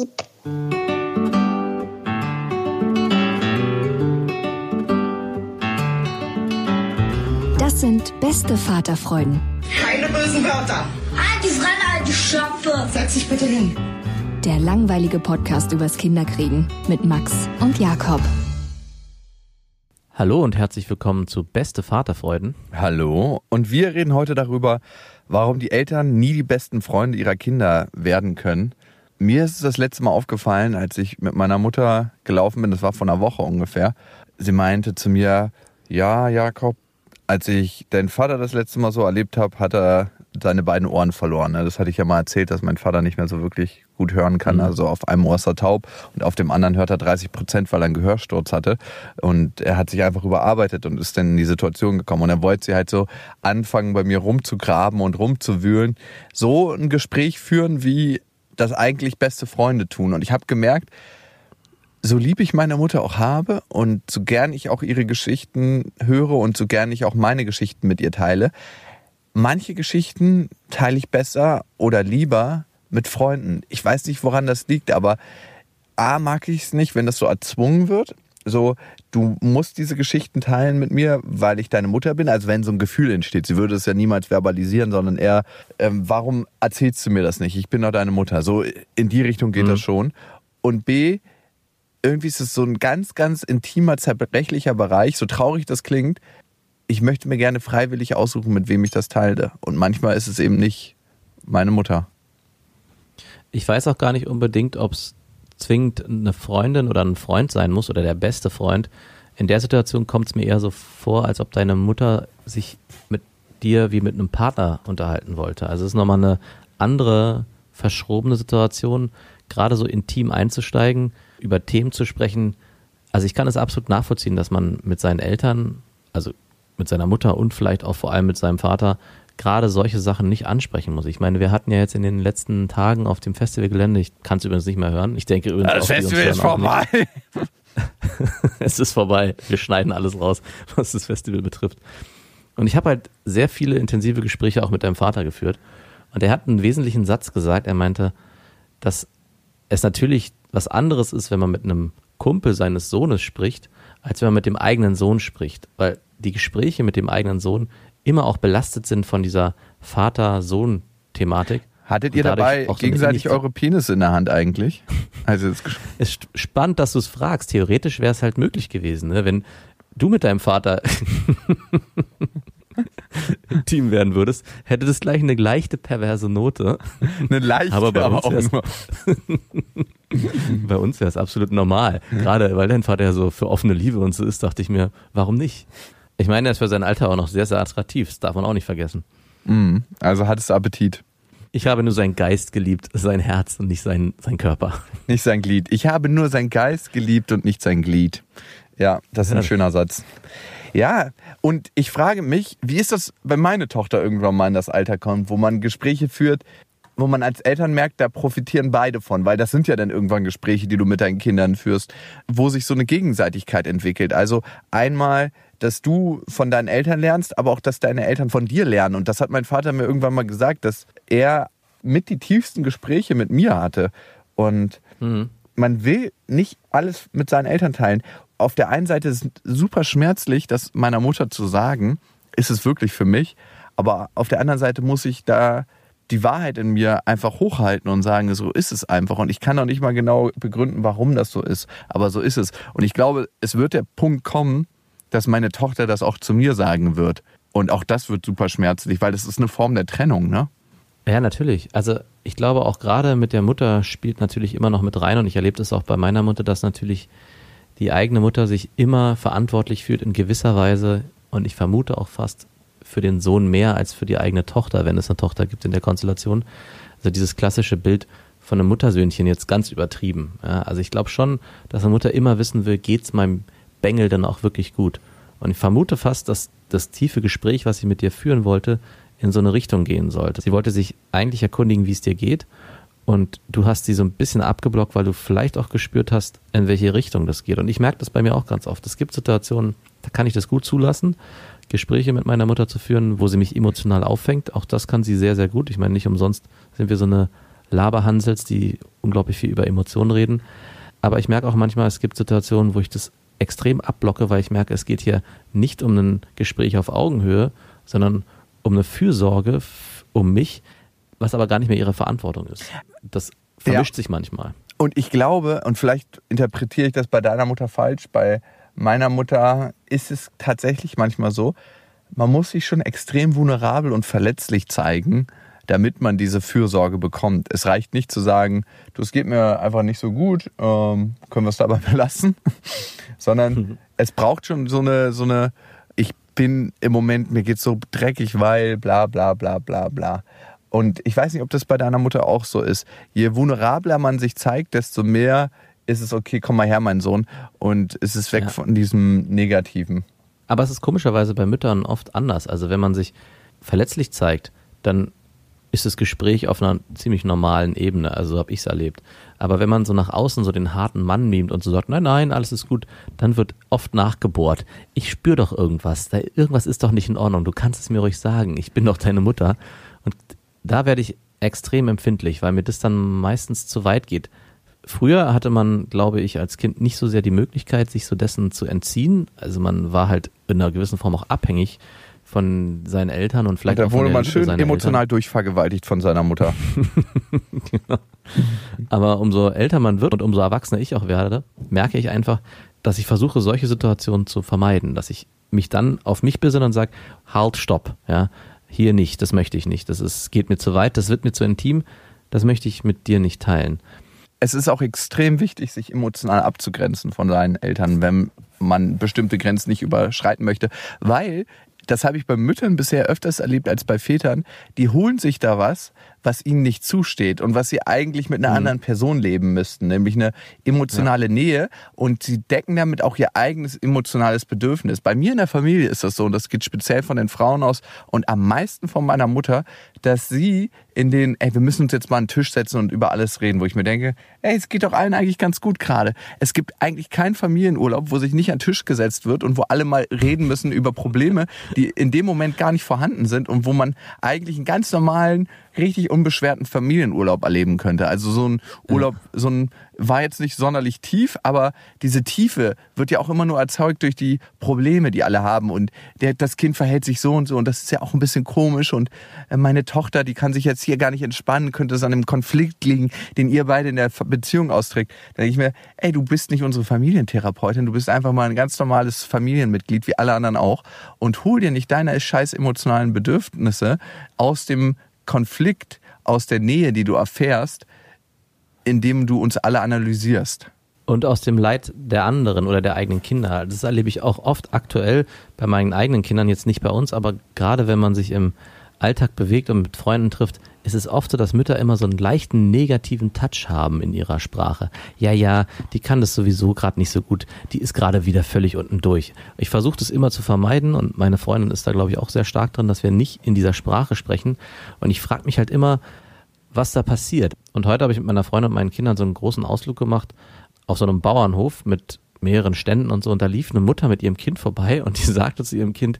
lieb. Sind beste Vaterfreuden. Keine bösen Wörter. Die Fremde, alte Schöpfe! Setz dich bitte hin. Der langweilige Podcast übers Kinderkriegen mit Max und Jakob. Hallo und herzlich willkommen zu Beste Vaterfreuden. Hallo und wir reden heute darüber, warum die Eltern nie die besten Freunde ihrer Kinder werden können. Mir ist es das letzte Mal aufgefallen, als ich mit meiner Mutter gelaufen bin, das war vor einer Woche ungefähr. Sie meinte zu mir, ja, Jakob, als ich deinen Vater das letzte Mal so erlebt habe, hat er seine beiden Ohren verloren. ne? Das hatte ich ja mal erzählt, dass mein Vater nicht mehr so wirklich gut hören kann. Mhm. Also auf einem Ohr ist er taub und auf dem anderen hört er 30 Prozent, weil er einen Gehörsturz hatte. Und er hat sich einfach überarbeitet und ist dann in die Situation gekommen. Und er wollte sie halt so anfangen, bei mir rumzugraben und rumzuwühlen. So ein Gespräch führen, wie das eigentlich beste Freunde tun. Und ich habe gemerkt, so lieb ich meine Mutter auch habe und so gern ich auch ihre Geschichten höre und so gern ich auch meine Geschichten mit ihr teile, manche Geschichten teile ich besser oder lieber mit Freunden. Ich weiß nicht, woran das liegt, aber A mag ich es nicht, wenn das so erzwungen wird. So, du musst diese Geschichten teilen mit mir, weil ich deine Mutter bin. Also wenn so ein Gefühl entsteht, sie würde es ja niemals verbalisieren, sondern eher, ähm, warum erzählst du mir das nicht? Ich bin doch deine Mutter. So in die Richtung geht Mhm. das schon. Und B, irgendwie ist es so ein ganz, ganz intimer, zerbrechlicher Bereich, so traurig das klingt. Ich möchte mir gerne freiwillig aussuchen, mit wem ich das teile. Und manchmal ist es eben nicht meine Mutter. Ich weiß auch gar nicht unbedingt, ob es zwingend eine Freundin oder ein Freund sein muss oder der beste Freund. In der Situation kommt es mir eher so vor, als ob deine Mutter sich mit dir wie mit einem Partner unterhalten wollte. Also es ist nochmal eine andere, verschrobene Situation, gerade so intim einzusteigen, über Themen zu sprechen. Also ich kann es absolut nachvollziehen, dass man mit seinen Eltern, also mit seiner Mutter und vielleicht auch vor allem mit seinem Vater gerade solche Sachen nicht ansprechen muss. Ich meine, wir hatten ja jetzt in den letzten Tagen auf dem Festivalgelände, ich kann es übrigens nicht mehr hören, ich denke übrigens die uns hören auch nicht. es ist vorbei. Wir schneiden alles raus, was das Festival betrifft. Und ich habe halt sehr viele intensive Gespräche auch mit deinem Vater geführt. Und er hat einen wesentlichen Satz gesagt. Er meinte, dass es natürlich was anderes ist, wenn man mit einem Kumpel seines Sohnes spricht, als wenn man mit dem eigenen Sohn spricht. Weil die Gespräche mit dem eigenen Sohn immer auch belastet sind von dieser Vater-Sohn-Thematik. Hattet ihr dabei gegenseitig eure Penisse in der Hand eigentlich? Also es Es ist spannend, dass du es fragst. Theoretisch wäre es halt möglich gewesen, ne? wenn du mit deinem Vater Team werden würdest, hätte das gleich eine leichte perverse Note. eine leichte, Aber bei uns auch nur. Bei uns wäre es absolut normal. Gerade weil dein Vater ja so für offene Liebe und so ist, dachte ich mir, warum nicht? Ich meine, er ist für sein Alter auch noch sehr, sehr attraktiv. Das darf man auch nicht vergessen. Mhm. Also hattest du Appetit. Ich habe nur seinen Geist geliebt, sein Herz und nicht sein, sein Körper. Nicht sein Glied. Ich habe nur sein Geist geliebt und nicht sein Glied. Ja, das ist ein schöner Satz. Ja, und ich frage mich, wie ist das, wenn meine Tochter irgendwann mal in das Alter kommt, wo man Gespräche führt, wo man als Eltern merkt, da profitieren beide von, weil das sind ja dann irgendwann Gespräche, die du mit deinen Kindern führst, wo sich so eine Gegenseitigkeit entwickelt. Also einmal, dass du von deinen Eltern lernst, aber auch, dass deine Eltern von dir lernen. Und das hat mein Vater mir irgendwann mal gesagt, dass er mit die tiefsten Gespräche mit mir hatte. Und man will nicht alles mit seinen Eltern teilen. Auf der einen Seite ist es super schmerzlich, das meiner Mutter zu sagen, ist es wirklich für mich. Aber auf der anderen Seite muss ich da die Wahrheit in mir einfach hochhalten und sagen, so ist es einfach. Und ich kann auch nicht mal genau begründen, warum das so ist. Aber so ist es. Und ich glaube, es wird der Punkt kommen, dass meine Tochter das auch zu mir sagen wird. Und auch das wird super schmerzlich, weil das ist eine Form der Trennung, ne? Ja, natürlich. Also ich glaube auch gerade mit der Mutter spielt natürlich immer noch mit rein und ich erlebe das auch bei meiner Mutter, dass natürlich die eigene Mutter sich immer verantwortlich fühlt in gewisser Weise und ich vermute auch fast für den Sohn mehr als für die eigene Tochter, wenn es eine Tochter gibt in der Konstellation. Also dieses klassische Bild von einem Muttersöhnchen jetzt ganz übertrieben. Ja, also ich glaube schon, dass eine Mutter immer wissen will, geht's meinem Bengel dann auch wirklich gut. Und ich vermute fast, dass das tiefe Gespräch, was sie mit dir führen wollte, in so eine Richtung gehen sollte. Sie wollte sich eigentlich erkundigen, wie es dir geht. Und du hast sie so ein bisschen abgeblockt, weil du vielleicht auch gespürt hast, in welche Richtung das geht. Und ich merke das bei mir auch ganz oft. Es gibt Situationen, da kann ich das gut zulassen, Gespräche mit meiner Mutter zu führen, wo sie mich emotional auffängt. Auch das kann sie sehr, sehr gut. Ich meine, nicht umsonst sind wir so eine Laberhansels, die unglaublich viel über Emotionen reden. Aber ich merke auch manchmal, es gibt Situationen, wo ich das extrem abblocke, weil ich merke, es geht hier nicht um ein Gespräch auf Augenhöhe, sondern um eine Fürsorge um mich, was aber gar nicht mehr ihre Verantwortung ist. Das vermischt ja. sich manchmal. Und ich glaube, und vielleicht interpretiere ich das bei deiner Mutter falsch, bei meiner Mutter ist es tatsächlich manchmal so, man muss sich schon extrem vulnerabel und verletzlich zeigen, damit man diese Fürsorge bekommt. Es reicht nicht zu sagen, du, es geht mir einfach nicht so gut, ähm, können wir es dabei belassen, sondern mhm. es braucht schon so eine, so eine, ich bin im Moment, mir geht's so dreckig, weil bla bla bla bla bla. Und ich weiß nicht, ob das bei deiner Mutter auch so ist. Je vulnerabler man sich zeigt, desto mehr ist es okay, komm mal her, mein Sohn. Und es ist weg ja. von diesem Negativen. Aber es ist komischerweise bei Müttern oft anders. Also wenn man sich verletzlich zeigt, dann ist das Gespräch auf einer ziemlich normalen Ebene, also habe ich es erlebt. Aber wenn man so nach außen so den harten Mann mimt und so sagt, nein, nein, alles ist gut, dann wird oft nachgebohrt. Ich spüre doch irgendwas, da, irgendwas ist doch nicht in Ordnung, du kannst es mir ruhig sagen, ich bin doch deine Mutter. Und da werde ich extrem empfindlich, weil mir das dann meistens zu weit geht. Früher hatte man, glaube ich, als Kind nicht so sehr die Möglichkeit, sich so dessen zu entziehen. Also man war halt in einer gewissen Form auch abhängig von seinen Eltern und vielleicht und da wurde man schön emotional Eltern. durchvergewaltigt von seiner Mutter. genau. Aber umso älter man wird und umso erwachsener ich auch werde, merke ich einfach, dass ich versuche, solche Situationen zu vermeiden, dass ich mich dann auf mich besinne und sage, halt, stopp, ja, hier nicht, das möchte ich nicht, das ist, geht mir zu weit, das wird mir zu intim, das möchte ich mit dir nicht teilen. Es ist auch extrem wichtig, sich emotional abzugrenzen von seinen Eltern, wenn man bestimmte Grenzen nicht überschreiten möchte, weil das habe ich bei Müttern bisher öfters erlebt als bei Vätern, die holen sich da was, was ihnen nicht zusteht und was sie eigentlich mit einer mhm. anderen Person leben müssten, nämlich eine emotionale ja. Nähe und sie decken damit auch ihr eigenes emotionales Bedürfnis. Bei mir in der Familie ist das so und das geht speziell von den Frauen aus und am meisten von meiner Mutter, dass sie in den, ey, wir müssen uns jetzt mal an den Tisch setzen und über alles reden, wo ich mir denke, ey, es geht doch allen eigentlich ganz gut gerade. Es gibt eigentlich keinen Familienurlaub, wo sich nicht an den Tisch gesetzt wird und wo alle mal reden müssen über Probleme, die in dem Moment gar nicht vorhanden sind und wo man eigentlich einen ganz normalen, richtig unbeschwerten Familienurlaub erleben könnte. Also so ein Urlaub, so ein war jetzt nicht sonderlich tief, aber diese Tiefe wird ja auch immer nur erzeugt durch die Probleme, die alle haben. Und der, das Kind verhält sich so und so und das ist ja auch ein bisschen komisch. Und äh, meine Tochter, die kann sich jetzt hier gar nicht entspannen, könnte es an einem Konflikt liegen, den ihr beide in der Beziehung austrägt. Da denke ich mir, ey, du bist nicht unsere Familientherapeutin, du bist einfach mal ein ganz normales Familienmitglied, wie alle anderen auch. Und hol dir nicht deine scheiß emotionalen Bedürfnisse aus dem Konflikt, aus der Nähe, die du erfährst, indem du uns alle analysierst. Und aus dem Leid der anderen oder der eigenen Kinder. Das erlebe ich auch oft aktuell bei meinen eigenen Kindern, jetzt nicht bei uns, aber gerade wenn man sich im Alltag bewegt und mit Freunden trifft, ist es oft so, dass Mütter immer so einen leichten negativen Touch haben in ihrer Sprache. Ja, ja, die kann das sowieso gerade nicht so gut. Die ist gerade wieder völlig unten durch. Ich versuche das immer zu vermeiden und meine Freundin ist da, glaube ich, auch sehr stark drin, dass wir nicht in dieser Sprache sprechen. Und ich frage mich halt immer, was da passiert. Und heute habe ich mit meiner Freundin und meinen Kindern so einen großen Ausflug gemacht auf so einem Bauernhof mit mehreren Ständen und so. Und da lief eine Mutter mit ihrem Kind vorbei und die sagte zu ihrem Kind,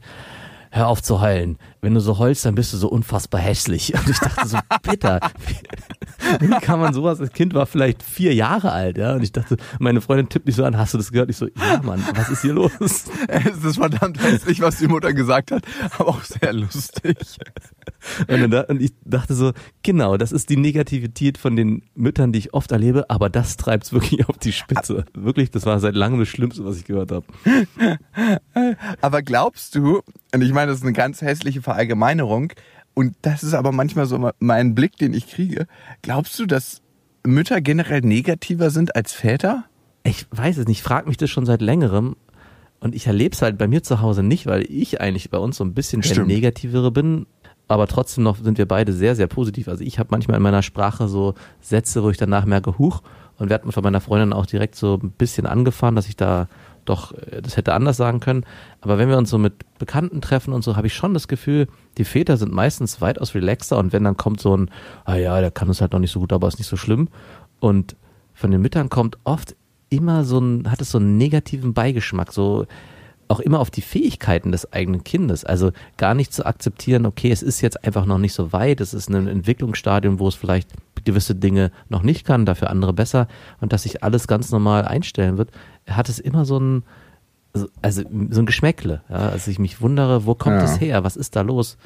hör auf zu heulen. Wenn du so heulst, dann bist du so unfassbar hässlich. Und ich dachte so, bitter, Wie kann man sowas? Das Kind war vielleicht vier Jahre alt, ja. Und ich dachte, meine Freundin tippt mich so an, hast du das gehört? Ich so, ja, Mann, was ist hier los? Es ist verdammt hässlich, was die Mutter gesagt hat, aber auch sehr lustig. Und, dann, und ich dachte so, genau, das ist die Negativität von den Müttern, die ich oft erlebe, aber das treibt's wirklich auf die Spitze. Wirklich, das war seit langem das Schlimmste, was ich gehört habe. Aber glaubst du, und ich meine, das ist eine ganz hässliche Verallgemeinerung, und das ist aber manchmal so mein Blick, den ich kriege, glaubst du, dass Mütter generell negativer sind als Väter? Ich weiß es nicht, ich frage mich das schon seit längerem. Und ich erlebe es halt bei mir zu Hause nicht, weil ich eigentlich bei uns so ein bisschen der. Negativere bin. Aber trotzdem noch sind wir beide sehr, sehr positiv. Also ich habe manchmal in meiner Sprache so Sätze, wo ich danach merke, huch, und werde mir von meiner Freundin auch direkt so ein bisschen angefahren, dass ich da doch äh, das hätte anders sagen können. Aber wenn wir uns so mit Bekannten treffen und so, habe ich schon das Gefühl, die Väter sind meistens weitaus relaxer und wenn dann kommt so ein, ah ja, der kann es halt noch nicht so gut, aber ist nicht so schlimm. Und von den Müttern kommt oft immer so ein, hat es so einen negativen Beigeschmack, so auch immer auf die Fähigkeiten des eigenen Kindes. Also gar nicht zu akzeptieren, okay, es ist jetzt einfach noch nicht so weit, es ist ein Entwicklungsstadium, wo es vielleicht gewisse Dinge noch nicht kann, dafür andere besser und dass sich alles ganz normal einstellen wird, hat es immer so ein, also so ein Geschmäckle, ja, also ich mich wundere, wo kommt Ja. es her, was ist da los?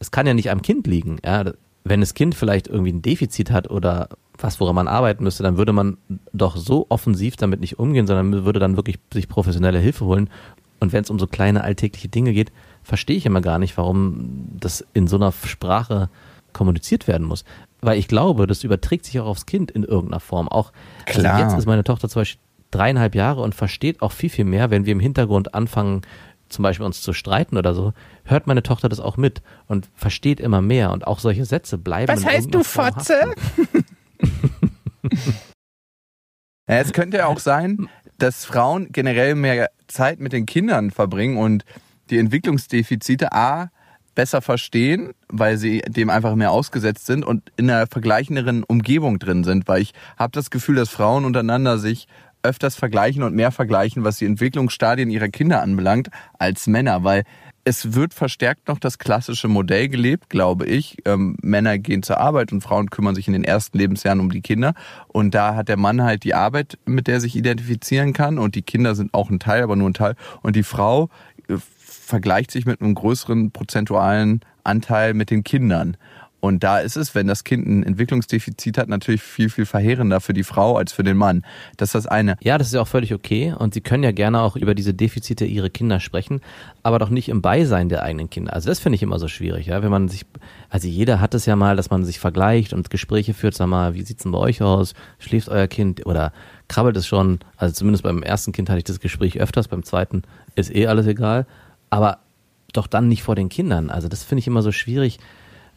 Es kann ja nicht am Kind liegen, ja, wenn das Kind vielleicht irgendwie ein Defizit hat oder was, woran man arbeiten müsste, dann würde man doch so offensiv damit nicht umgehen, sondern würde dann wirklich sich professionelle Hilfe holen. Und wenn es um so kleine alltägliche Dinge geht, verstehe ich immer gar nicht, warum das in so einer Sprache kommuniziert werden muss. Weil ich glaube, das überträgt sich auch aufs Kind in irgendeiner Form. Auch Klar. Also jetzt ist meine Tochter zum Beispiel dreieinhalb Jahre und versteht auch viel, viel mehr, wenn wir im Hintergrund anfangen, zum Beispiel uns zu streiten oder so, hört meine Tochter das auch mit und versteht immer mehr und auch solche Sätze bleiben. Was heißt du, Form Fotze? Ja, es könnte ja auch sein, dass Frauen generell mehr Zeit mit den Kindern verbringen und die Entwicklungsdefizite A besser verstehen, weil sie dem einfach mehr ausgesetzt sind und in einer vergleichenderen Umgebung drin sind, weil ich habe das Gefühl, dass Frauen untereinander sich öfters vergleichen und mehr vergleichen, was die Entwicklungsstadien ihrer Kinder anbelangt, als Männer, weil es wird verstärkt noch das klassische Modell gelebt, glaube ich. Ähm, Männer gehen zur Arbeit und Frauen kümmern sich in den ersten Lebensjahren um die Kinder. Und da hat der Mann halt die Arbeit, mit der er sich identifizieren kann. Und die Kinder sind auch ein Teil, aber nur ein Teil. Und die Frau äh, vergleicht sich mit einem größeren prozentualen Anteil mit den Kindern. Und da ist es, wenn das Kind ein Entwicklungsdefizit hat, natürlich viel, viel verheerender für die Frau als für den Mann. Das ist das eine. Ja, das ist ja auch völlig okay und sie können ja gerne auch über diese Defizite ihrer Kinder sprechen, aber doch nicht im Beisein der eigenen Kinder. Also das finde ich immer so schwierig, ja, wenn man sich, also jeder hat es ja mal, dass man sich vergleicht und Gespräche führt, sag mal, wie sieht's denn bei euch aus? Schläft euer Kind oder krabbelt es schon? Also zumindest beim ersten Kind hatte ich das Gespräch öfters, beim zweiten ist eh alles egal, aber doch dann nicht vor den Kindern. Also das finde ich immer so schwierig,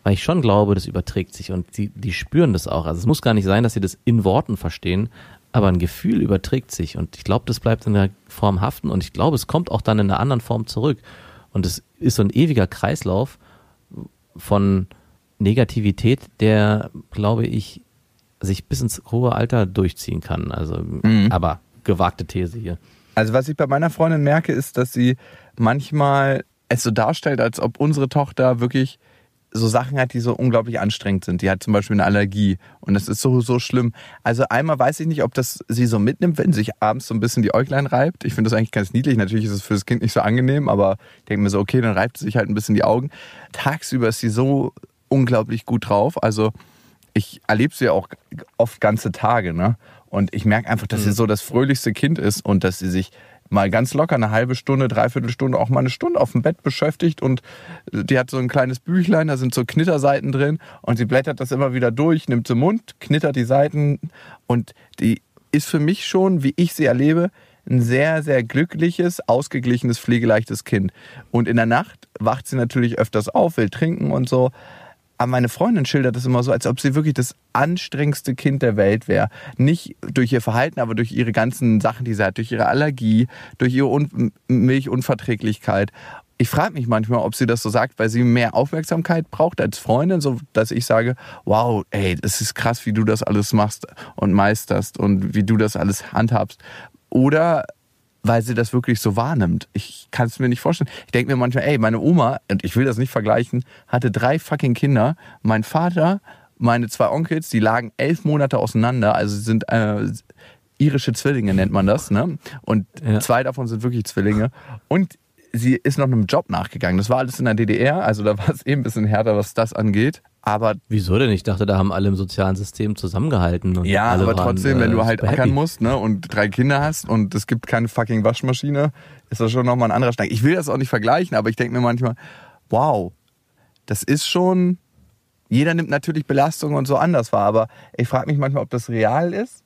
weil ich schon glaube, das überträgt sich und die, die spüren das auch. Also es muss gar nicht sein, dass sie das in Worten verstehen, aber ein Gefühl überträgt sich und ich glaube, das bleibt in der Form haften und ich glaube, es kommt auch dann in einer anderen Form zurück. Und es ist so ein ewiger Kreislauf von Negativität, der, glaube ich, sich bis ins hohe Alter durchziehen kann. Also, aber gewagte These hier. Also was ich bei meiner Freundin merke, ist, dass sie manchmal es so darstellt, als ob unsere Tochter wirklich so Sachen hat, die so unglaublich anstrengend sind. Die hat zum Beispiel eine Allergie und das ist so, so schlimm. Also einmal weiß ich nicht, ob das sie so mitnimmt, wenn sie sich abends so ein bisschen die Äuglein reibt. Ich finde das eigentlich ganz niedlich. Natürlich ist es für das Kind nicht so angenehm, aber ich denke mir so, okay, dann reibt sie sich halt ein bisschen die Augen. Tagsüber ist sie so unglaublich gut drauf. Also ich erlebe sie ja auch oft ganze Tage, ne? Und ich merke einfach, dass sie so das fröhlichste Kind ist und dass sie sich mal ganz locker eine halbe Stunde, dreiviertel Stunde, auch mal eine Stunde auf dem Bett beschäftigt und die hat so ein kleines Büchlein, da sind so Knitterseiten drin und sie blättert das immer wieder durch, nimmt zum Mund, knittert die Seiten und die ist für mich schon, wie ich sie erlebe, ein sehr, sehr glückliches, ausgeglichenes, pflegeleichtes Kind. Und in der Nacht wacht sie natürlich öfters auf, will trinken und so. Aber meine Freundin schildert das immer so, als ob sie wirklich das anstrengendste Kind der Welt wäre. Nicht durch ihr Verhalten, aber durch ihre ganzen Sachen, die sie hat, durch ihre Allergie, durch ihre Un Milchunverträglichkeit. Ich frage mich manchmal, ob sie das so sagt, weil sie mehr Aufmerksamkeit braucht als Freundin, so dass ich sage, wow, ey, das ist krass, wie du das alles machst und meisterst und wie du das alles handhabst. Oder weil sie das wirklich so wahrnimmt. Ich kann es mir nicht vorstellen. Ich denke mir manchmal, ey, meine Oma, und ich will das nicht vergleichen, hatte drei fucking Kinder. Mein Vater meine zwei Onkels, die lagen elf Monate auseinander, also sind äh, irische Zwillinge nennt man das, ne? Und Ja. zwei davon sind wirklich Zwillinge. Und sie ist noch einem Job nachgegangen. Das war alles in der DDR, also da war es eben ein bisschen härter, was das angeht. Aber Wieso denn? Ich dachte, da haben alle im sozialen System zusammengehalten. Und ja, aber waren, trotzdem, wenn äh, du halt ackern happy. musst, ne, und drei Kinder hast und es gibt keine fucking Waschmaschine, ist das schon nochmal ein anderer Schnack. Ich will das auch nicht vergleichen, aber ich denke mir manchmal, wow, das ist schon, jeder nimmt natürlich Belastungen und so anders wahr, aber ich frage mich manchmal, ob das real ist.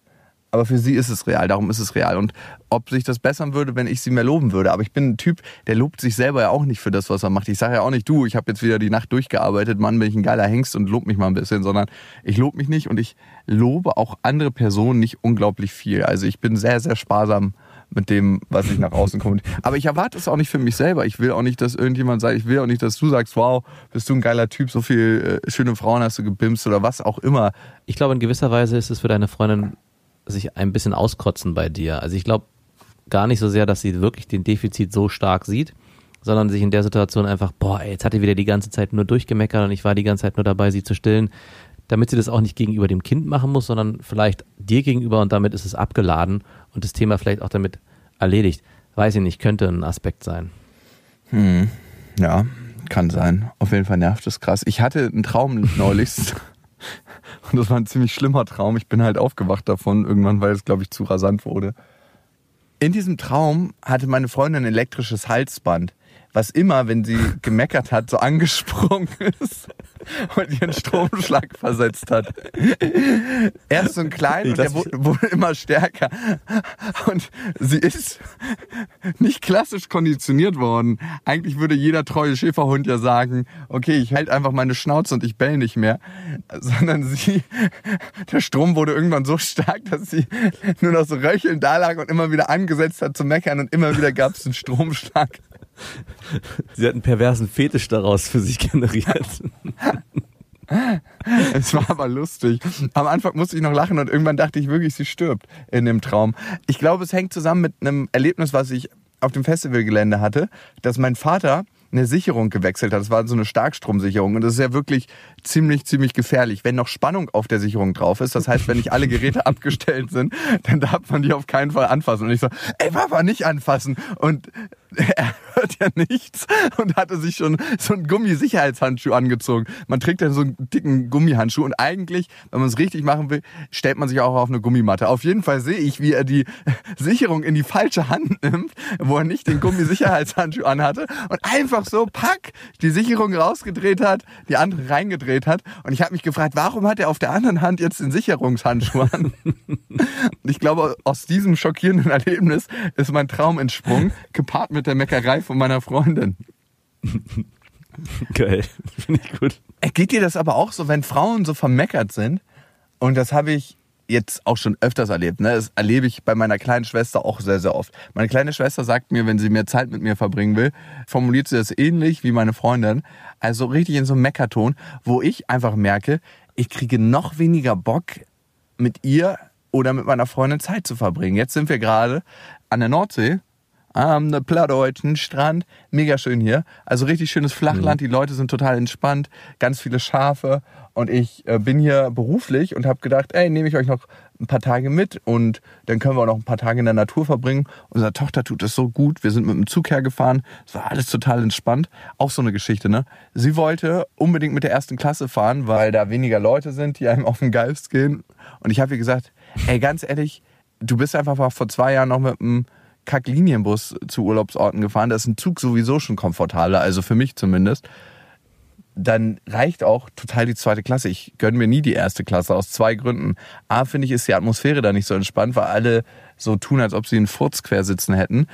Aber für sie ist es real, darum ist es real. Und ob sich das bessern würde, wenn ich sie mehr loben würde. Aber ich bin ein Typ, der lobt sich selber ja auch nicht für das, was er macht. Ich sage ja auch nicht, du, ich habe jetzt wieder die Nacht durchgearbeitet, Mann, bin ich ein geiler Hengst und lob mich mal ein bisschen, sondern ich lobe mich nicht und ich lobe auch andere Personen nicht unglaublich viel. Also ich bin sehr, sehr sparsam mit dem, was ich nach außen komme. Aber ich erwarte es auch nicht für mich selber. Ich will auch nicht, dass irgendjemand sagt, ich will auch nicht, dass du sagst, wow, bist du ein geiler Typ, so viel äh, schöne Frauen hast du gebimst oder was auch immer. Ich glaube, in gewisser Weise ist es für deine Freundin sich ein bisschen auskotzen bei dir. Also ich glaube gar nicht so sehr, dass sie wirklich den Defizit so stark sieht, sondern sich in der Situation einfach, boah, ey, jetzt hat die wieder die ganze Zeit nur durchgemeckert und ich war die ganze Zeit nur dabei, sie zu stillen, damit sie das auch nicht gegenüber dem Kind machen muss, sondern vielleicht dir gegenüber und damit ist es abgeladen und das Thema vielleicht auch damit erledigt. Weiß ich nicht, könnte ein Aspekt sein. Ja, kann sein. Auf jeden Fall nervt es krass. Ich hatte einen Traum neulich. Und das war ein ziemlich schlimmer Traum. Ich bin halt aufgewacht davon irgendwann, weil es, glaube ich, zu rasant wurde. In diesem Traum hatte meine Freundin ein elektrisches Halsband, was immer, wenn sie gemeckert hat, so angesprungen ist und ihren Stromschlag versetzt hat. Erst so ein klein und der wurde, wurde immer stärker. Und sie ist nicht klassisch konditioniert worden. Eigentlich würde jeder treue Schäferhund ja sagen, okay, ich halte einfach meine Schnauze und ich bell nicht mehr. Sondern sie, der Strom wurde irgendwann so stark, dass sie nur noch so röchelnd da lag und immer wieder angesetzt hat zu meckern und immer wieder gab es einen Stromschlag. Sie hat einen perversen Fetisch daraus für sich generiert. Es war aber lustig. Am Anfang musste ich noch lachen und irgendwann dachte ich wirklich, sie stirbt in dem Traum. Ich glaube, es hängt zusammen mit einem Erlebnis, was ich auf dem Festivalgelände hatte, dass mein Vater eine Sicherung gewechselt hat. Das war so eine Starkstromsicherung und das ist ja wirklich ziemlich, ziemlich gefährlich. Wenn noch Spannung auf der Sicherung drauf ist, das heißt, wenn nicht alle Geräte abgestellt sind, dann darf man die auf keinen Fall anfassen. Und ich so, ey Papa, nicht anfassen. Und er hört ja nichts und hatte sich schon so einen Gummisicherheitshandschuh angezogen. Man trägt dann so einen dicken Gummihandschuh und eigentlich, wenn man es richtig machen will, stellt man sich auch auf eine Gummimatte. Auf jeden Fall sehe ich, wie er die Sicherung in die falsche Hand nimmt, wo er nicht den Gummisicherheitshandschuh anhatte und einfach so, pack, die Sicherung rausgedreht hat, die andere reingedreht hat. Und ich habe mich gefragt, warum hat er auf der anderen Hand jetzt den Sicherungshandschuh an? Und ich glaube, aus diesem schockierenden Erlebnis ist mein Traum entsprungen, gepaart mit der Meckerei von meiner Freundin. Geil, finde ich gut. Äh, Geht dir das aber auch so, wenn Frauen so vermeckert sind? Und das habe ich jetzt auch schon öfters erlebt. Ne? Das erlebe ich bei meiner kleinen Schwester auch sehr, sehr oft. Meine kleine Schwester sagt mir, wenn sie mehr Zeit mit mir verbringen will, formuliert sie das ähnlich wie meine Freundin. Also richtig in so einem Meckerton, wo ich einfach merke, ich kriege noch weniger Bock, mit ihr oder mit meiner Freundin Zeit zu verbringen. Jetzt sind wir gerade an der Nordsee am plattdeutschen Strand. Mega schön hier. Also richtig schönes Flachland. Die Leute sind total entspannt. Ganz viele Schafe. Und ich äh, bin hier beruflich und habe gedacht, ey, nehme ich euch noch ein paar Tage mit und dann können wir auch noch ein paar Tage in der Natur verbringen. Unserer Tochter tut es so gut. Wir sind mit dem Zug hergefahren. Es war alles total entspannt. Auch so eine Geschichte, ne? Sie wollte unbedingt mit der ersten Klasse fahren, weil da weniger Leute sind, die einem auf den Geist gehen. Und ich habe ihr gesagt, ey, ganz ehrlich, du bist einfach mal vor zwei Jahren noch mit einem Kacklinienbus zu Urlaubsorten gefahren. Da ist ein Zug sowieso schon komfortabler, also für mich zumindest. Dann reicht auch total die zweite Klasse. Ich gönne mir nie die erste Klasse aus zwei Gründen. A, finde ich, ist die Atmosphäre da nicht so entspannt, weil alle so tun, als ob sie einen Furz quer sitzen hätten.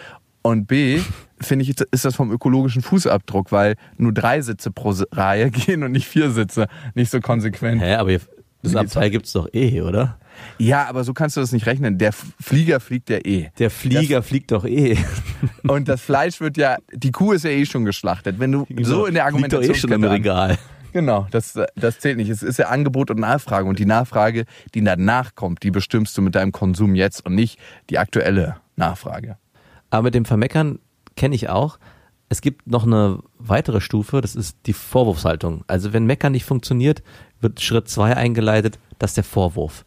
Und B, finde ich, ist das vom ökologischen Fußabdruck, weil nur drei Sitze pro Reihe gehen und nicht vier Sitze. Nicht so konsequent. Hä, aber das Abteil gibt's doch eh, oder? Ja, aber so kannst du das nicht rechnen. Der Flieger fliegt ja eh. Der Flieger fliegt doch eh. Und das Fleisch wird ja, die Kuh ist ja eh schon geschlachtet. Wenn du so in der Liegt doch Argumentation eh schon im Regal. Genau, das, das zählt nicht. Es ist ja Angebot und Nachfrage. Und die Nachfrage, die danach kommt, die bestimmst du mit deinem Konsum jetzt und nicht die aktuelle Nachfrage. Aber mit dem Vermeckern kenne ich auch. Es gibt noch eine weitere Stufe, das ist die Vorwurfshaltung. Also wenn Meckern nicht funktioniert, wird Schritt zwei eingeleitet, das ist der Vorwurf.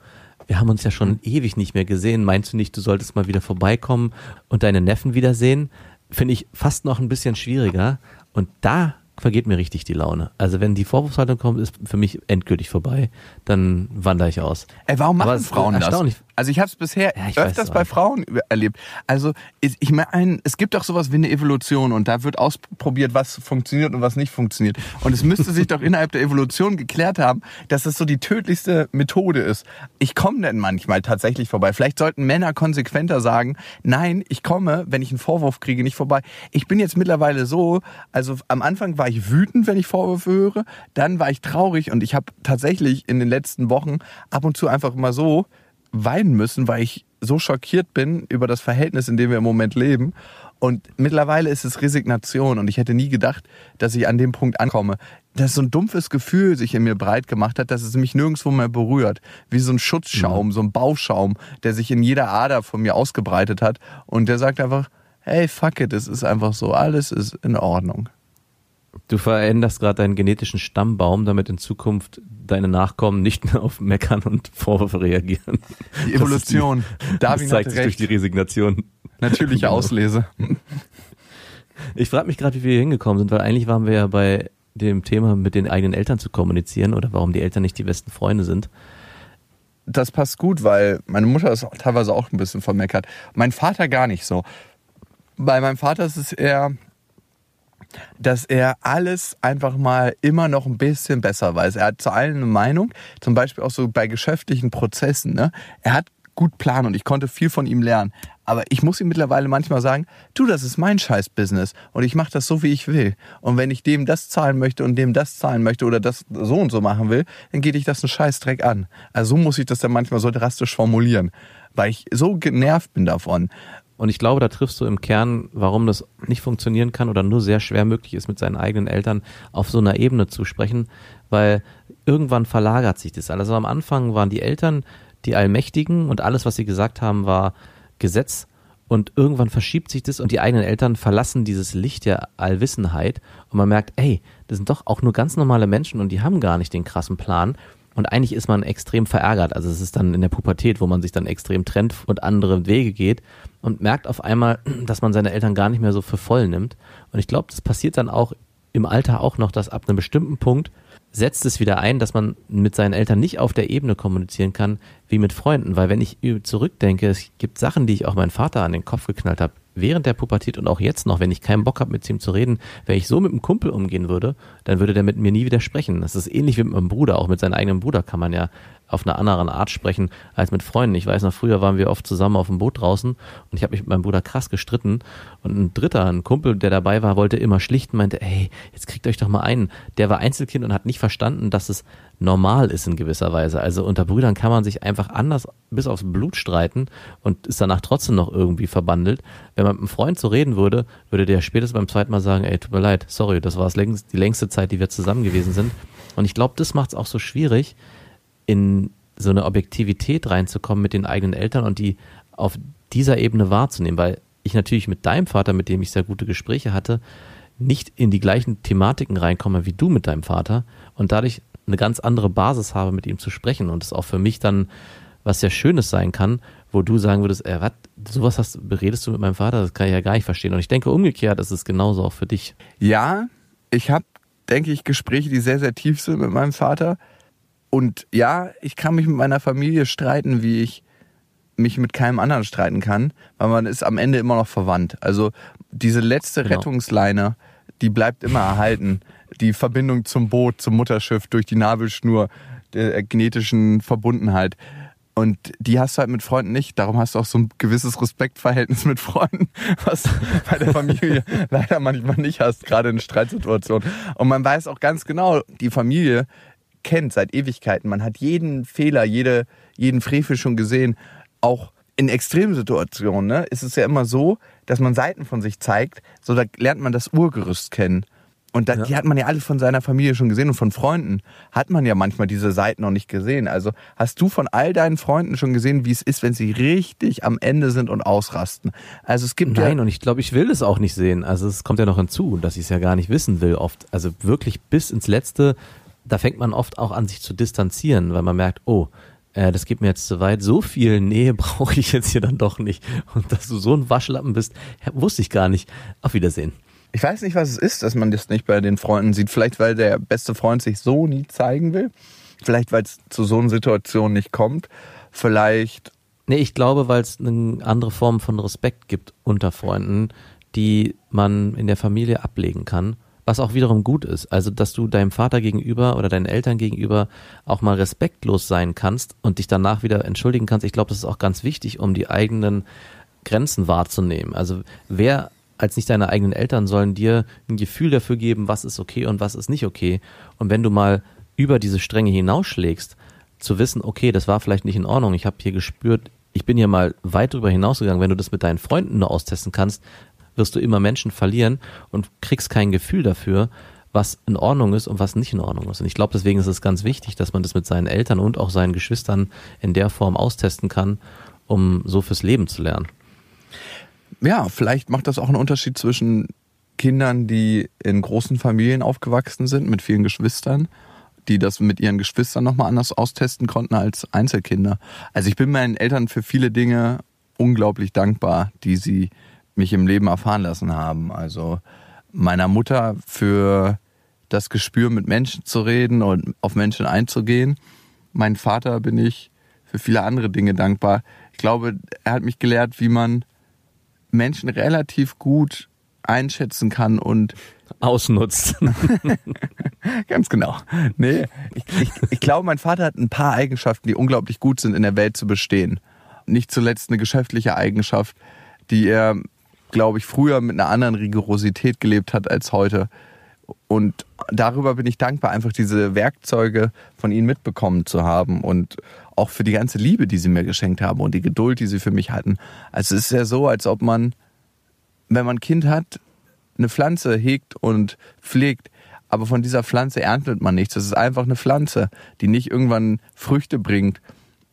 Wir haben uns ja schon ewig nicht mehr gesehen. Meinst du nicht, du solltest mal wieder vorbeikommen und deine Neffen wiedersehen? Finde ich fast noch ein bisschen schwieriger. Und da vergeht mir richtig die Laune. Also wenn die Vorwurfshaltung kommt, ist für mich endgültig vorbei. Dann wandere ich aus. Ey, warum machen Frauen das? Also ich habe es bisher Ja, ich weiß öfters es bei. Frauen erlebt. Also ich meine, es gibt doch sowas wie eine Evolution und da wird ausprobiert, was funktioniert und was nicht funktioniert. Und es müsste sich doch innerhalb der Evolution geklärt haben, dass es so die tödlichste Methode ist. Ich komme denn manchmal tatsächlich vorbei. Vielleicht sollten Männer konsequenter sagen, nein, ich komme, wenn ich einen Vorwurf kriege, nicht vorbei. Ich bin jetzt mittlerweile so, also am Anfang war ich wütend, wenn ich Vorwürfe höre, dann war ich traurig und ich habe tatsächlich in den letzten Wochen ab und zu einfach mal so weinen müssen, weil ich so schockiert bin über das Verhältnis, in dem wir im Moment leben. Und mittlerweile ist es Resignation und ich hätte nie gedacht, dass ich an dem Punkt ankomme. Dass so ein dumpfes Gefühl sich in mir breit gemacht hat, dass es mich nirgendwo mehr berührt. Wie so ein Schutzschaum, so ein Bauschaum, der sich in jeder Ader von mir ausgebreitet hat. Und der sagt einfach, hey, fuck it, es ist einfach so, alles ist in Ordnung. Du veränderst gerade deinen genetischen Stammbaum, damit in Zukunft deine Nachkommen nicht mehr auf Meckern und Vorwürfe reagieren. Die Evolution. Das, Darwin zeigt hatte sich durch die Resignation. Natürliche Genau. Auslese. Ich frage mich gerade, wie wir hier hingekommen sind, weil eigentlich waren wir ja bei dem Thema, mit den eigenen Eltern zu kommunizieren oder warum die Eltern nicht die besten Freunde sind. das passt gut, weil meine Mutter ist teilweise auch ein bisschen vermeckert. Mein Vater gar nicht so. Bei meinem Vater ist es eher, dass er alles einfach mal immer noch ein bisschen besser weiß. Er hat zu allen eine Meinung, zum Beispiel auch so bei geschäftlichen Prozessen. Ne? Er hat gut Plan und ich konnte viel von ihm lernen. Aber ich muss ihm mittlerweile manchmal sagen, du, das ist mein Scheiß-Business und ich mache das so, wie ich will. Und wenn ich dem das zahlen möchte und dem das zahlen möchte oder das so und so machen will, dann geht ich das einen Scheißdreck an. Also so muss ich das dann manchmal so drastisch formulieren, weil ich so genervt bin davon. Und ich glaube, da triffst du im Kern, warum das nicht funktionieren kann oder nur sehr schwer möglich ist, mit seinen eigenen Eltern auf so einer Ebene zu sprechen, weil irgendwann verlagert sich das. Also am Anfang waren die Eltern die Allmächtigen und alles, was sie gesagt haben, war Gesetz. Und irgendwann verschiebt sich das und die eigenen Eltern verlassen dieses Licht der Allwissenheit und man merkt, ey, das sind doch auch nur ganz normale Menschen und die haben gar nicht den krassen Plan. Und eigentlich ist man extrem verärgert. Also es ist dann in der Pubertät, wo man sich dann extrem trennt und andere Wege geht und merkt auf einmal, dass man seine Eltern gar nicht mehr so für voll nimmt. Und ich glaube, das passiert dann auch im Alter auch noch, dass ab einem bestimmten Punkt setzt es wieder ein, dass man mit seinen Eltern nicht auf der Ebene kommunizieren kann wie mit Freunden. Weil wenn ich zurückdenke, es gibt Sachen, die ich auch meinem Vater an den Kopf geknallt habe, während der Pubertät und auch jetzt noch, wenn ich keinen Bock habe, mit ihm zu reden, wenn ich so mit einem Kumpel umgehen würde, dann würde der mit mir nie wieder sprechen. Das ist ähnlich wie mit meinem Bruder. Auch mit seinem eigenen Bruder kann man ja auf eine andere Art sprechen als mit Freunden. Ich weiß noch, früher waren wir oft zusammen auf dem Boot draußen und ich habe mich mit meinem Bruder krass gestritten und ein Dritter, ein Kumpel, der dabei war, wollte immer schlichten, meinte, ey, jetzt kriegt euch doch mal einen. Der war Einzelkind und hat nicht verstanden, dass es normal ist in gewisser Weise. Also unter Brüdern kann man sich einfach anders bis aufs Blut streiten und ist danach trotzdem noch irgendwie verbandelt. Wenn man mit einem Freund so reden würde, würde der spätestens beim zweiten Mal sagen, ey, tut mir leid, sorry, das war die längste Zeit, die wir zusammen gewesen sind. Und ich glaube, das macht es auch so schwierig, in so eine Objektivität reinzukommen mit den eigenen Eltern und die auf dieser Ebene wahrzunehmen, weil ich natürlich mit deinem Vater, mit dem ich sehr gute Gespräche hatte, nicht in die gleichen Thematiken reinkomme wie du mit deinem Vater und dadurch eine ganz andere Basis habe, mit ihm zu sprechen und es auch für mich dann was sehr Schönes sein kann, wo du sagen würdest, äh, was, sowas hast, redest du mit meinem Vater, das kann ich ja gar nicht verstehen. Und ich denke, umgekehrt ist es genauso auch für dich. Ja, ich habe, denke ich, Gespräche, die sehr, sehr tief sind mit meinem Vater. Und ja, ich kann mich mit meiner Familie streiten, wie ich mich mit keinem anderen streiten kann, weil man ist am Ende immer noch verwandt. Also diese letzte Genau. Rettungsleine, die bleibt immer erhalten. Die Verbindung zum Boot, zum Mutterschiff, durch die Nabelschnur der genetischen Verbundenheit. Und die hast du halt mit Freunden nicht. Darum hast du auch so ein gewisses Respektverhältnis mit Freunden, was bei der Familie leider manchmal nicht hast, gerade in Streitsituationen. Und man weiß auch ganz genau, die Familie kennt seit Ewigkeiten. Man hat jeden Fehler, jede, jeden Frevel schon gesehen. Auch in Extremsituationen ne, ist es ja immer so, dass man Seiten von sich zeigt. So, da lernt man das Urgerüst kennen. Und da, Ja. die hat man ja alle von seiner Familie schon gesehen und von Freunden hat man ja manchmal diese Seiten noch nicht gesehen. Also hast du von all deinen Freunden schon gesehen, wie es ist, wenn sie richtig am Ende sind und ausrasten? Also es gibt Nein, ja und ich glaube, ich will es auch nicht sehen. Also es kommt ja noch hinzu, dass ich es ja gar nicht wissen will oft. Also wirklich bis ins Letzte da fängt man oft auch an, sich zu distanzieren, weil man merkt, oh, äh, das geht mir jetzt zu weit, so viel Nähe brauche ich jetzt hier dann doch nicht. Und dass du so ein Waschlappen bist, wusste ich gar nicht. Auf Wiedersehen. Ich weiß nicht, was es ist, dass man das nicht bei den Freunden sieht. Vielleicht, weil der beste Freund sich so nie zeigen will. Vielleicht, weil es zu so einer Situation nicht kommt. Vielleicht. Nee, ich glaube, weil es eine andere Form von Respekt gibt unter Freunden, die man in der Familie ablegen kann was auch wiederum gut ist. Also, dass du deinem Vater gegenüber oder deinen Eltern gegenüber auch mal respektlos sein kannst und dich danach wieder entschuldigen kannst. Ich glaube, das ist auch ganz wichtig, um die eigenen Grenzen wahrzunehmen. Also, wer als nicht deine eigenen Eltern sollen dir ein Gefühl dafür geben, was ist okay und was ist nicht okay. Und wenn du mal über diese Stränge hinausschlägst, zu wissen, okay, das war vielleicht nicht in Ordnung, ich habe hier gespürt, ich bin hier mal weit darüber hinausgegangen, wenn du das mit deinen Freunden nur austesten kannst, wirst du immer Menschen verlieren und kriegst kein Gefühl dafür, was in Ordnung ist und was nicht in Ordnung ist. Und ich glaube, deswegen ist es ganz wichtig, dass man das mit seinen Eltern und auch seinen Geschwistern in der Form austesten kann, um so fürs Leben zu lernen. Ja, vielleicht macht das auch einen Unterschied zwischen Kindern, die in großen Familien aufgewachsen sind, mit vielen Geschwistern, die das mit ihren Geschwistern nochmal anders austesten konnten als Einzelkinder. Also ich bin meinen Eltern für viele Dinge unglaublich dankbar, die sie mich im Leben erfahren lassen haben. Also meiner Mutter für das Gespür, mit Menschen zu reden und auf Menschen einzugehen. Mein Vater bin ich für viele andere Dinge dankbar. Ich glaube, er hat mich gelehrt, wie man Menschen relativ gut einschätzen kann und ausnutzt. Ganz genau. Nee, ich, ich, ich glaube, mein Vater hat ein paar Eigenschaften, die unglaublich gut sind, in der Welt zu bestehen. Nicht zuletzt eine geschäftliche Eigenschaft, die er glaube ich, früher mit einer anderen Rigorosität gelebt hat als heute. Und darüber bin ich dankbar, einfach diese Werkzeuge von ihnen mitbekommen zu haben und auch für die ganze Liebe, die sie mir geschenkt haben und die Geduld, die sie für mich hatten. Also es ist ja so, als ob man, wenn man ein Kind hat, eine Pflanze hegt und pflegt, aber von dieser Pflanze erntet man nichts. Das ist einfach eine Pflanze, die nicht irgendwann Früchte bringt.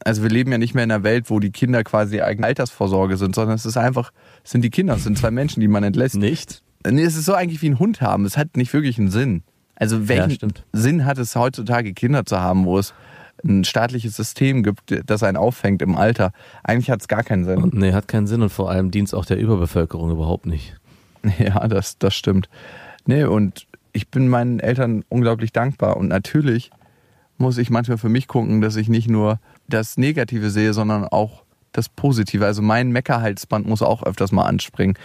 Also wir leben ja nicht mehr in einer Welt, wo die Kinder quasi eigene Altersvorsorge sind, sondern es ist einfach sind die Kinder, es sind zwei Menschen, die man entlässt. Nicht? Nee, es ist so eigentlich wie ein Hund haben. Es hat nicht wirklich einen Sinn. Also welchen Ja, Sinn hat es heutzutage, Kinder zu haben, wo es ein staatliches System gibt, das einen auffängt im Alter? Eigentlich hat es gar keinen Sinn. Und nee, hat keinen Sinn und vor allem dient es auch der Überbevölkerung überhaupt nicht. Ja, das, das stimmt. Nee, und ich bin meinen Eltern unglaublich dankbar. Und natürlich muss ich manchmal für mich gucken, dass ich nicht nur das Negative sehe, sondern auch das Positive. Also mein Meckerhalsband muss auch öfters mal anspringen.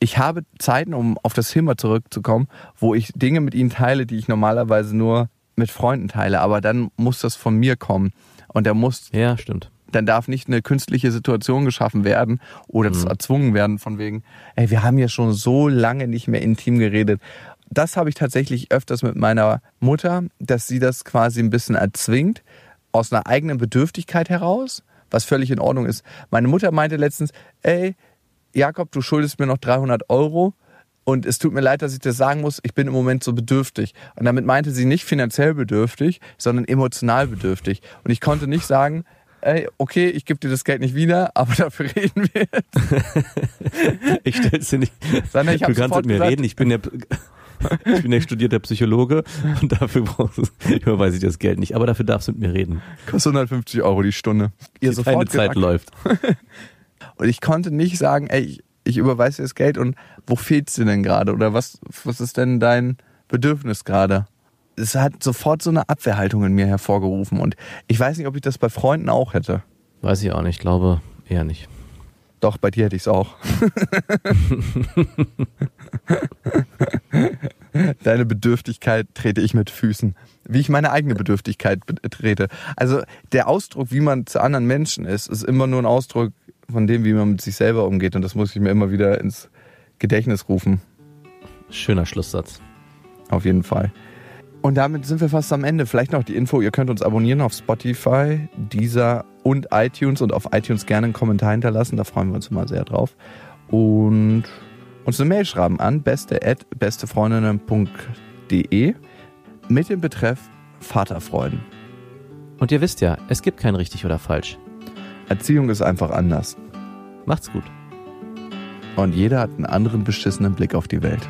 Ich habe Zeiten, um auf das Thema zurückzukommen, wo ich Dinge mit ihnen teile, die ich normalerweise nur mit Freunden teile. Aber dann muss das von mir kommen. Und der muss. Ja, stimmt. Dann darf nicht eine künstliche Situation geschaffen werden oder mhm. erzwungen werden von wegen, ey, wir haben ja schon so lange nicht mehr intim geredet. Das habe ich tatsächlich öfters mit meiner Mutter, dass sie das quasi ein bisschen erzwingt, aus einer eigenen Bedürftigkeit heraus was völlig in Ordnung ist. Meine Mutter meinte letztens, ey, Jakob, du schuldest mir noch 300 Euro. Und es tut mir leid, dass ich das sagen muss, ich bin im Moment so bedürftig. Und damit meinte sie nicht finanziell bedürftig, sondern emotional bedürftig. Und ich konnte nicht sagen, ey, okay, ich gebe dir das Geld nicht wieder, aber dafür reden wir jetzt. ich stell's dir nicht. Sondern ich du kannst mit mir gesagt, reden, ich bin ja ich bin ja studierter Psychologe und dafür überweise ich das Geld nicht. Aber dafür darfst du mit mir reden. Kostet 150 Euro die Stunde. Ihr die sofort Zeit läuft. und ich konnte nicht sagen, ey, ich, ich überweise dir das Geld und wo fehlt's dir denn gerade? Oder was, was ist denn dein Bedürfnis gerade? Es hat sofort so eine Abwehrhaltung in mir hervorgerufen und ich weiß nicht, ob ich das bei Freunden auch hätte. Weiß ich auch nicht, ich glaube eher nicht. Doch, bei dir hätte ich es auch. Deine Bedürftigkeit trete ich mit Füßen. Wie ich meine eigene Bedürftigkeit trete. Also der Ausdruck, wie man zu anderen Menschen ist, ist immer nur ein Ausdruck von dem, wie man mit sich selber umgeht. Und das muss ich mir immer wieder ins Gedächtnis rufen. Schöner Schlusssatz. Auf jeden Fall. Und damit sind wir fast am Ende. Vielleicht noch die Info, ihr könnt uns abonnieren auf Spotify, Deezer und iTunes und auf iTunes gerne einen Kommentar hinterlassen. Da freuen wir uns immer sehr drauf. Und uns eine Mail schreiben an beste at bestefreundinnen.de mit dem Betreff Vaterfreuden. Und ihr wisst ja, es gibt kein richtig oder falsch. Erziehung ist einfach anders. Macht's gut. Und jeder hat einen anderen beschissenen Blick auf die Welt.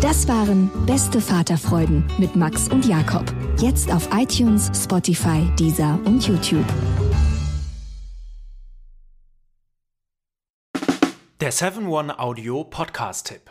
Das waren Beste Vaterfreuden mit Max und Jakob. Jetzt auf iTunes, Spotify, Deezer und YouTube. Der 7-One-Audio-Podcast-Tipp.